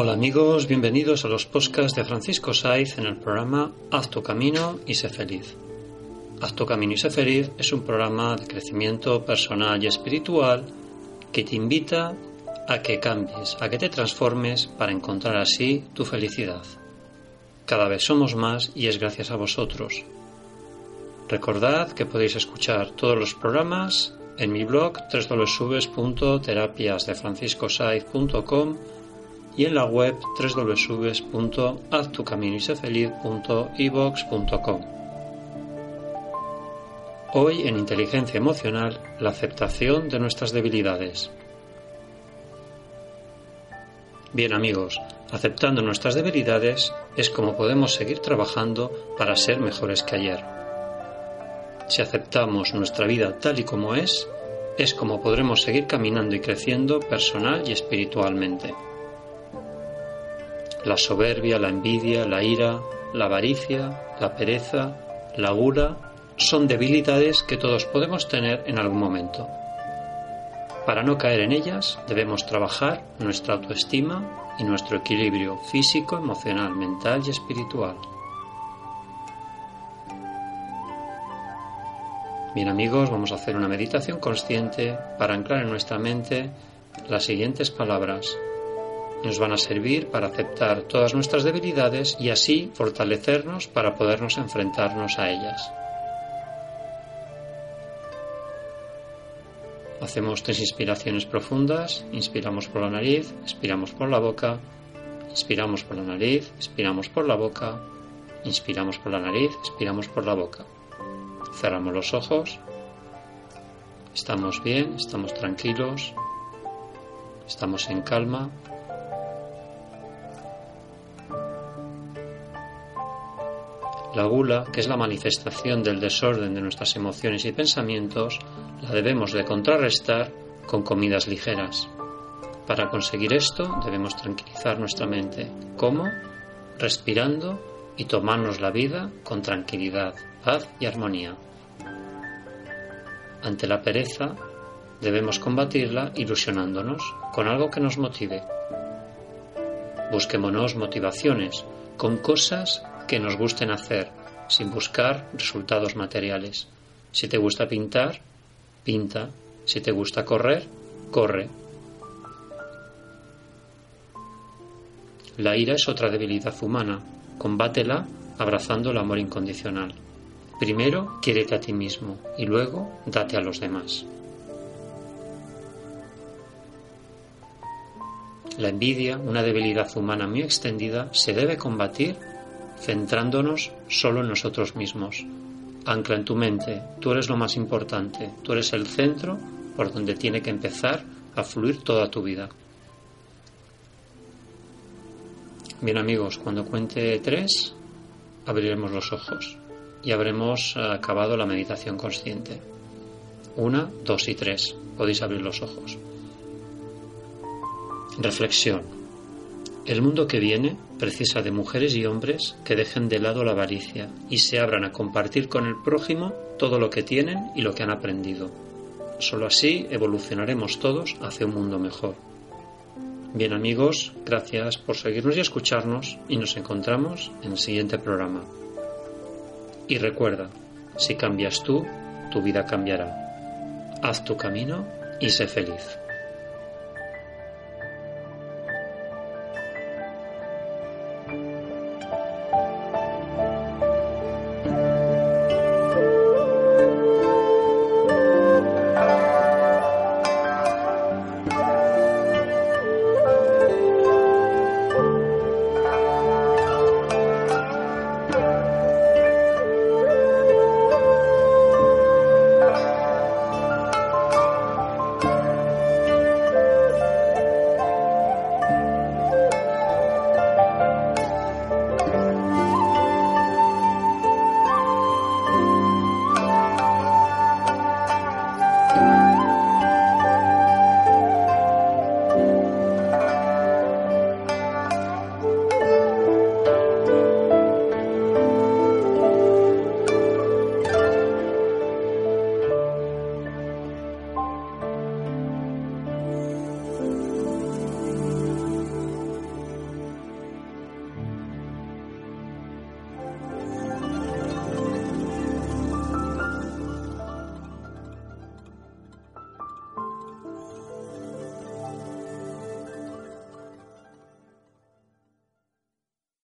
Hola amigos, bienvenidos a los podcasts de Francisco Saiz en el programa Haz tu camino y sé feliz. Haz tu camino y sé feliz es un programa de crecimiento personal y espiritual que te invita a que cambies, a que te transformes para encontrar así tu felicidad. Cada vez somos más y es gracias a vosotros. Recordad que podéis escuchar todos los programas en mi blog www.terapiasdefranciscosaiz.com y en la web www.haztucaminisefeliz.ibox.com. Hoy en Inteligencia Emocional, la aceptación de nuestras debilidades. Bien amigos, aceptando nuestras debilidades es como podemos seguir trabajando para ser mejores que ayer. Si aceptamos nuestra vida tal y como es, es como podremos seguir caminando y creciendo personal y espiritualmente. La soberbia, la envidia, la ira, la avaricia, la pereza, la gula son debilidades que todos podemos tener en algún momento. Para no caer en ellas debemos trabajar nuestra autoestima y nuestro equilibrio físico, emocional, mental y espiritual. Bien amigos, vamos a hacer una meditación consciente para anclar en nuestra mente las siguientes palabras. Nos van a servir para aceptar todas nuestras debilidades y así fortalecernos para podernos enfrentarnos a ellas. Hacemos tres inspiraciones profundas. Inspiramos por la nariz, expiramos por la boca, inspiramos por la nariz, expiramos por la boca, inspiramos por la nariz, expiramos por la boca. Cerramos los ojos. Estamos bien, estamos tranquilos, estamos en calma. La gula, que es la manifestación del desorden de nuestras emociones y pensamientos, la debemos de contrarrestar con comidas ligeras. Para conseguir esto debemos tranquilizar nuestra mente. ¿Cómo? Respirando y tomarnos la vida con tranquilidad, paz y armonía. Ante la pereza, debemos combatirla ilusionándonos con algo que nos motive. Busquémonos motivaciones con cosas que nos gusten hacer, sin buscar resultados materiales. Si te gusta pintar, pinta. Si te gusta correr, corre. La ira es otra debilidad humana. Combátela abrazando el amor incondicional. Primero, quiérete a ti mismo y luego date a los demás. La envidia, una debilidad humana muy extendida, se debe combatir centrándonos solo en nosotros mismos. Ancla en tu mente, tú eres lo más importante, tú eres el centro por donde tiene que empezar a fluir toda tu vida. Bien amigos, cuando cuente tres, abriremos los ojos y habremos acabado la meditación consciente. Una, dos y tres. Podéis abrir los ojos. Reflexión. El mundo que viene precisa de mujeres y hombres que dejen de lado la avaricia y se abran a compartir con el prójimo todo lo que tienen y lo que han aprendido. Solo así evolucionaremos todos hacia un mundo mejor. Bien amigos, gracias por seguirnos y escucharnos y nos encontramos en el siguiente programa. Y recuerda, si cambias tú, tu vida cambiará. Haz tu camino y sé feliz.